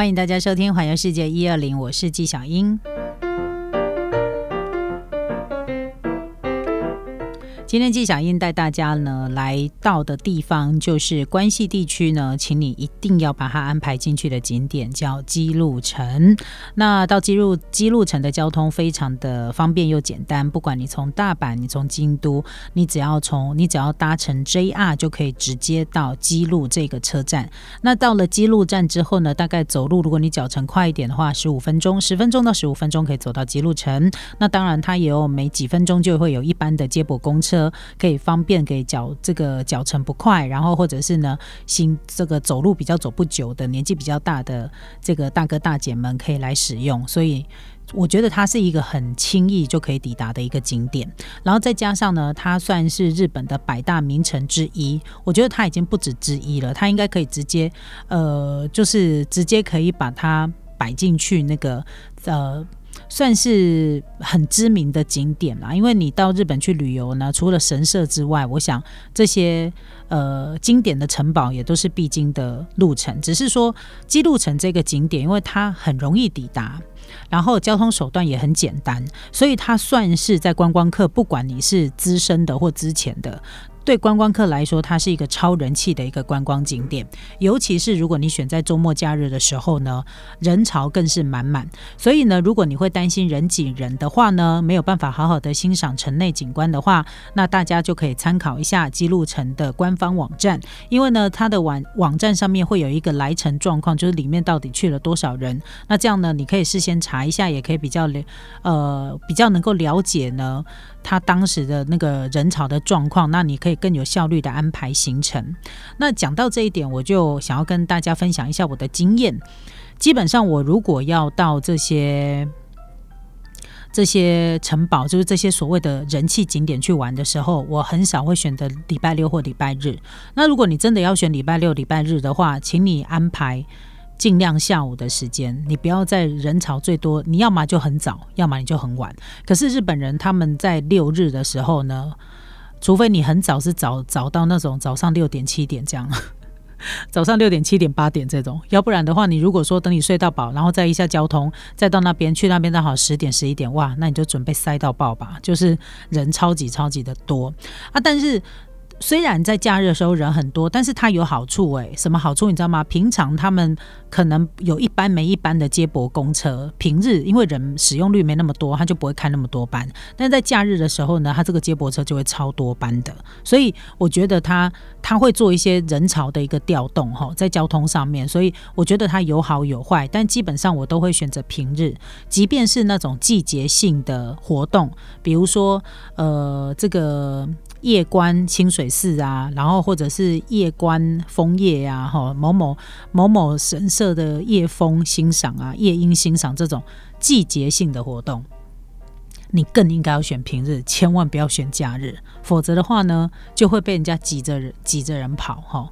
欢迎大家收听《环游世界一二零》，我是纪小英。今天纪小英带大家呢来到的地方就是关系地区呢，请你一定要把它安排进去的景点叫基路城。那到基路基路城的交通非常的方便又简单，不管你从大阪，你从京都，你只要从你只要搭乘 JR 就可以直接到基路这个车站。那到了基路站之后呢，大概走路，如果你脚程快一点的话，十五分钟，十分钟到十五分钟可以走到基路城。那当然，它也有每几分钟就会有一班的接驳公车。可以方便给脚这个脚程不快，然后或者是呢行这个走路比较走不久的年纪比较大的这个大哥大姐们可以来使用，所以我觉得它是一个很轻易就可以抵达的一个景点。然后再加上呢，它算是日本的百大名城之一，我觉得它已经不止之一了，它应该可以直接呃，就是直接可以把它摆进去那个呃。算是很知名的景点啦，因为你到日本去旅游呢，除了神社之外，我想这些呃经典的城堡也都是必经的路程。只是说基路城这个景点，因为它很容易抵达，然后交通手段也很简单，所以它算是在观光客，不管你是资深的或之前的。对观光客来说，它是一个超人气的一个观光景点，尤其是如果你选在周末假日的时候呢，人潮更是满满。所以呢，如果你会担心人挤人的话呢，没有办法好好的欣赏城内景观的话，那大家就可以参考一下基路城的官方网站，因为呢，它的网网站上面会有一个来城状况，就是里面到底去了多少人。那这样呢，你可以事先查一下，也可以比较了呃比较能够了解呢。他当时的那个人潮的状况，那你可以更有效率的安排行程。那讲到这一点，我就想要跟大家分享一下我的经验。基本上，我如果要到这些这些城堡，就是这些所谓的人气景点去玩的时候，我很少会选择礼拜六或礼拜日。那如果你真的要选礼拜六、礼拜日的话，请你安排。尽量下午的时间，你不要在人潮最多。你要么就很早，要么你就很晚。可是日本人他们在六日的时候呢，除非你很早是早早到那种早上六点七点这样，早上六点七点八点这种，要不然的话，你如果说等你睡到饱，然后再一下交通，再到那边去那边正好十点十一点，哇，那你就准备塞到爆吧，就是人超级超级的多啊，但是。虽然在假日的时候人很多，但是它有好处诶，什么好处你知道吗？平常他们可能有一班没一班的接驳公车，平日因为人使用率没那么多，他就不会开那么多班。但在假日的时候呢，他这个接驳车就会超多班的，所以我觉得他他会做一些人潮的一个调动哈，在交通上面，所以我觉得它有好有坏，但基本上我都会选择平日，即便是那种季节性的活动，比如说呃这个。夜观清水寺啊，然后或者是夜观枫叶啊，哈，某某某某神社的夜风欣赏啊，夜莺欣赏这种季节性的活动，你更应该要选平日，千万不要选假日，否则的话呢，就会被人家挤着人挤着人跑，哈，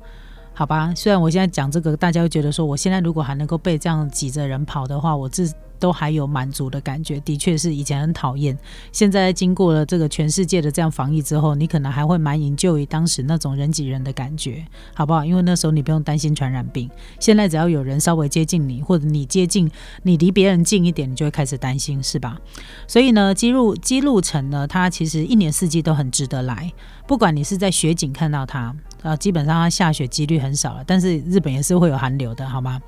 好吧。虽然我现在讲这个，大家会觉得说，我现在如果还能够被这样挤着人跑的话，我自都还有满足的感觉，的确是以前很讨厌。现在经过了这个全世界的这样防疫之后，你可能还会蛮营救于当时那种人挤人的感觉，好不好？因为那时候你不用担心传染病，现在只要有人稍微接近你，或者你接近你离别人近一点，你就会开始担心，是吧？所以呢，基路基路城呢，它其实一年四季都很值得来，不管你是在雪景看到它，啊，基本上它下雪几率很少了，但是日本也是会有寒流的，好吗？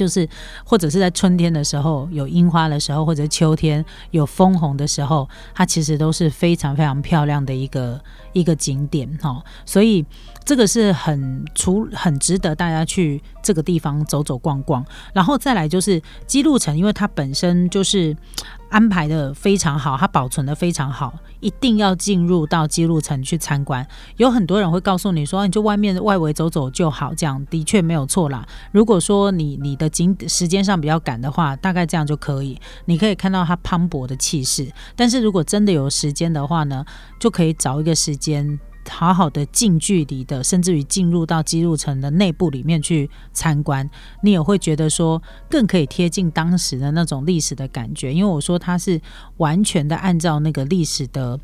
就是，或者是在春天的时候有樱花的时候，或者秋天有枫红的时候，它其实都是非常非常漂亮的一个一个景点哈。所以这个是很除很值得大家去这个地方走走逛逛。然后再来就是基路城，因为它本身就是安排的非常好，它保存的非常好。一定要进入到基路城去参观，有很多人会告诉你说，你就外面外围走走就好，这样的确没有错啦。如果说你你的景时间上比较赶的话，大概这样就可以，你可以看到它磅礴的气势。但是如果真的有时间的话呢，就可以找一个时间。好好的近距离的，甚至于进入到基路城的内部里面去参观，你也会觉得说更可以贴近当时的那种历史的感觉。因为我说它是完全的按照那个历史的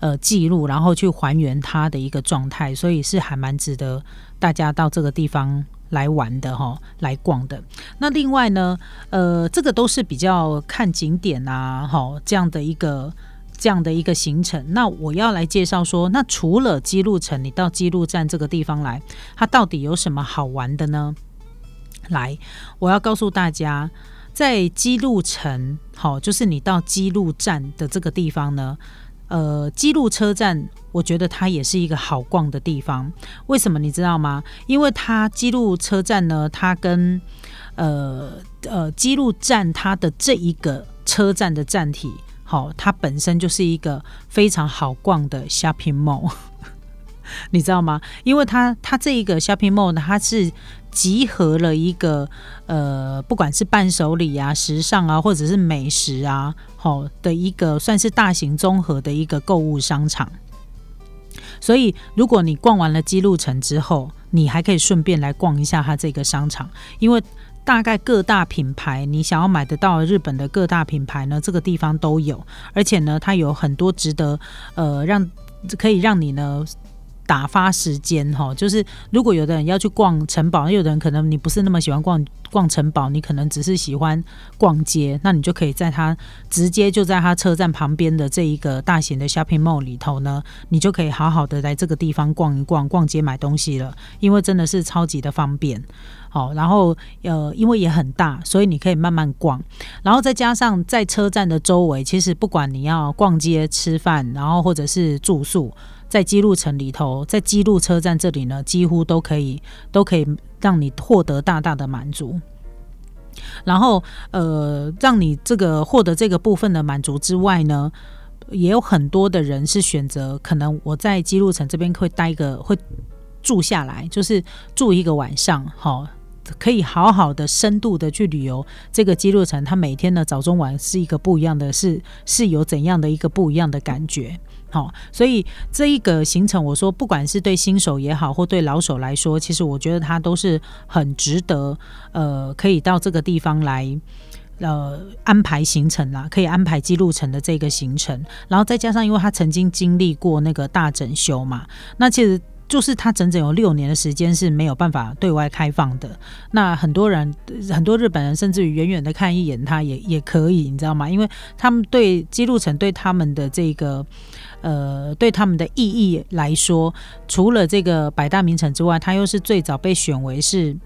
呃记录，然后去还原它的一个状态，所以是还蛮值得大家到这个地方来玩的哈，来逛的。那另外呢，呃，这个都是比较看景点啊，哈，这样的一个这样的一个行程。那我要来介绍说，那除了基路城，你到基路站这个地方来，它到底有什么好玩的呢？来，我要告诉大家，在基路城，好，就是你到基路站的这个地方呢。呃，基路车站，我觉得它也是一个好逛的地方。为什么你知道吗？因为它基路车站呢，它跟呃呃基路站它的这一个车站的站体，好，它本身就是一个非常好逛的 shopping mall，你知道吗？因为它它这一个 shopping mall 呢，它是。集合了一个呃，不管是伴手礼啊、时尚啊，或者是美食啊，好的一个算是大型综合的一个购物商场。所以，如果你逛完了基路城之后，你还可以顺便来逛一下它这个商场，因为大概各大品牌你想要买得到日本的各大品牌呢，这个地方都有，而且呢，它有很多值得呃让可以让你呢。打发时间哈，就是如果有的人要去逛城堡，有的人可能你不是那么喜欢逛逛城堡，你可能只是喜欢逛街，那你就可以在它直接就在它车站旁边的这一个大型的 shopping mall 里头呢，你就可以好好的来这个地方逛一逛，逛街买东西了，因为真的是超级的方便。好，然后呃，因为也很大，所以你可以慢慢逛，然后再加上在车站的周围，其实不管你要逛街、吃饭，然后或者是住宿。在基路城里头，在基路车站这里呢，几乎都可以都可以让你获得大大的满足。然后，呃，让你这个获得这个部分的满足之外呢，也有很多的人是选择，可能我在基路城这边会待一个，会住下来，就是住一个晚上，好，可以好好的深度的去旅游这个基路城。它每天的早中晚是一个不一样的，是是有怎样的一个不一样的感觉。好，所以这一个行程，我说不管是对新手也好，或对老手来说，其实我觉得它都是很值得，呃，可以到这个地方来，呃，安排行程啦，可以安排记录城的这个行程，然后再加上，因为他曾经经历过那个大整修嘛，那其实。就是他整整有六年的时间是没有办法对外开放的。那很多人，很多日本人甚至于远远的看一眼，他也也可以，你知道吗？因为他们对基路城对他们的这个，呃，对他们的意义来说，除了这个百大名城之外，它又是最早被选为是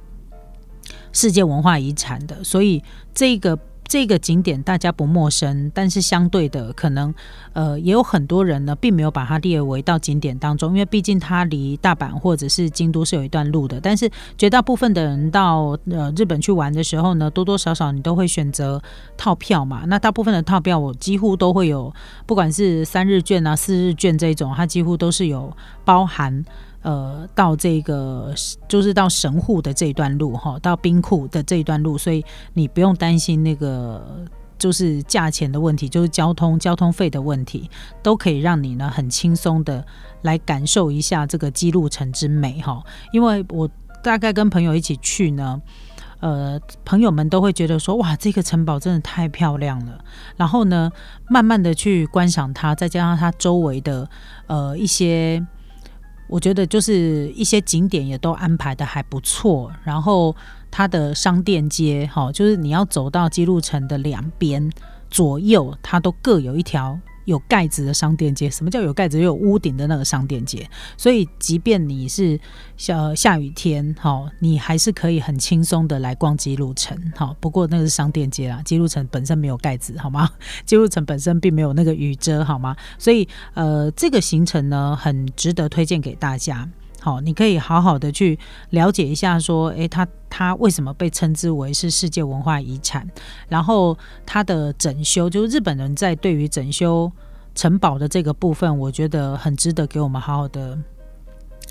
世界文化遗产的，所以这个。这个景点大家不陌生，但是相对的，可能呃也有很多人呢，并没有把它列为到景点当中，因为毕竟它离大阪或者是京都是有一段路的。但是绝大部分的人到呃日本去玩的时候呢，多多少少你都会选择套票嘛。那大部分的套票我几乎都会有，不管是三日券啊、四日券这种，它几乎都是有包含。呃，到这个就是到神户的这一段路哈，到冰库的这一段路，所以你不用担心那个就是价钱的问题，就是交通交通费的问题，都可以让你呢很轻松的来感受一下这个基路城之美哈。因为我大概跟朋友一起去呢，呃，朋友们都会觉得说哇，这个城堡真的太漂亮了。然后呢，慢慢的去观赏它，再加上它周围的呃一些。我觉得就是一些景点也都安排的还不错，然后它的商店街，哈，就是你要走到基路城的两边左右，它都各有一条。有盖子的商店街，什么叫有盖子又？有屋顶的那个商店街。所以，即便你是下下雨天，好，你还是可以很轻松的来逛基路城，好。不过那个是商店街啦，基路城本身没有盖子，好吗？基路城本身并没有那个雨遮，好吗？所以，呃，这个行程呢，很值得推荐给大家。好，你可以好好的去了解一下，说，诶，他他为什么被称之为是世界文化遗产？然后他的整修，就是日本人在对于整修城堡的这个部分，我觉得很值得给我们好好的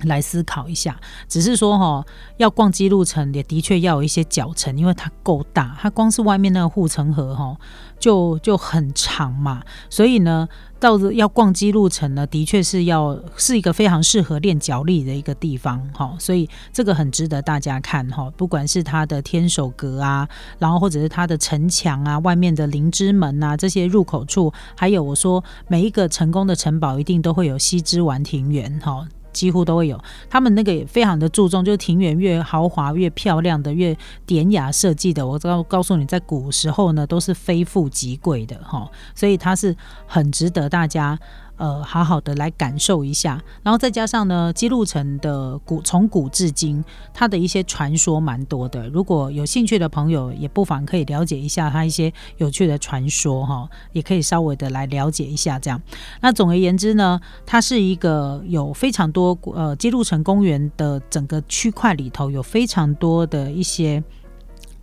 来思考一下。只是说，哈，要逛基路城也的确要有一些脚程，因为它够大，它光是外面那个护城河，哈。就就很长嘛，所以呢，到要逛基路城呢，的确是要是一个非常适合练脚力的一个地方哈，所以这个很值得大家看哈，不管是它的天守阁啊，然后或者是它的城墙啊，外面的灵芝门啊，这些入口处，还有我说每一个成功的城堡一定都会有西之丸庭园哈。几乎都会有。他们那个也非常的注重，就是庭园越豪华、越漂亮的、越典雅设计的，我告告诉你，在古时候呢，都是非富即贵的哈，所以它是很值得大家。呃，好好的来感受一下，然后再加上呢，基路城的古从古至今，它的一些传说蛮多的。如果有兴趣的朋友，也不妨可以了解一下它一些有趣的传说哈，也可以稍微的来了解一下这样。那总而言之呢，它是一个有非常多呃，基路城公园的整个区块里头有非常多的一些。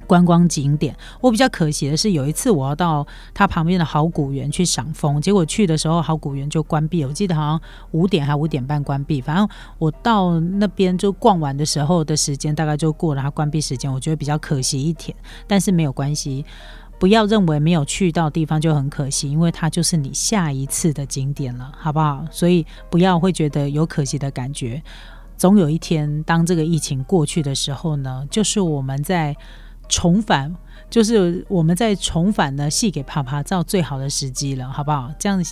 观光景点，我比较可惜的是，有一次我要到它旁边的好古园去赏枫，结果去的时候好古园就关闭了。我记得好像五点还五点半关闭，反正我到那边就逛完的时候的时间大概就过了它关闭时间，我觉得比较可惜一点。但是没有关系，不要认为没有去到地方就很可惜，因为它就是你下一次的景点了，好不好？所以不要会觉得有可惜的感觉。总有一天，当这个疫情过去的时候呢，就是我们在。重返就是我们在重返呢，戏给啪啪照最好的时机了，好不好？这样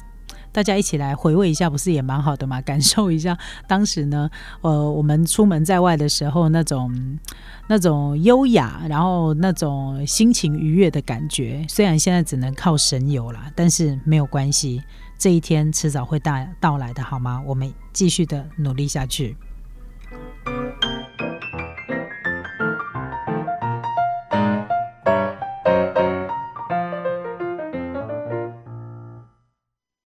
大家一起来回味一下，不是也蛮好的嘛？感受一下当时呢，呃，我们出门在外的时候那种 那种优雅，然后那种心情愉悦的感觉。虽然现在只能靠神游了，但是没有关系，这一天迟早会大到来的，好吗？我们继续的努力下去。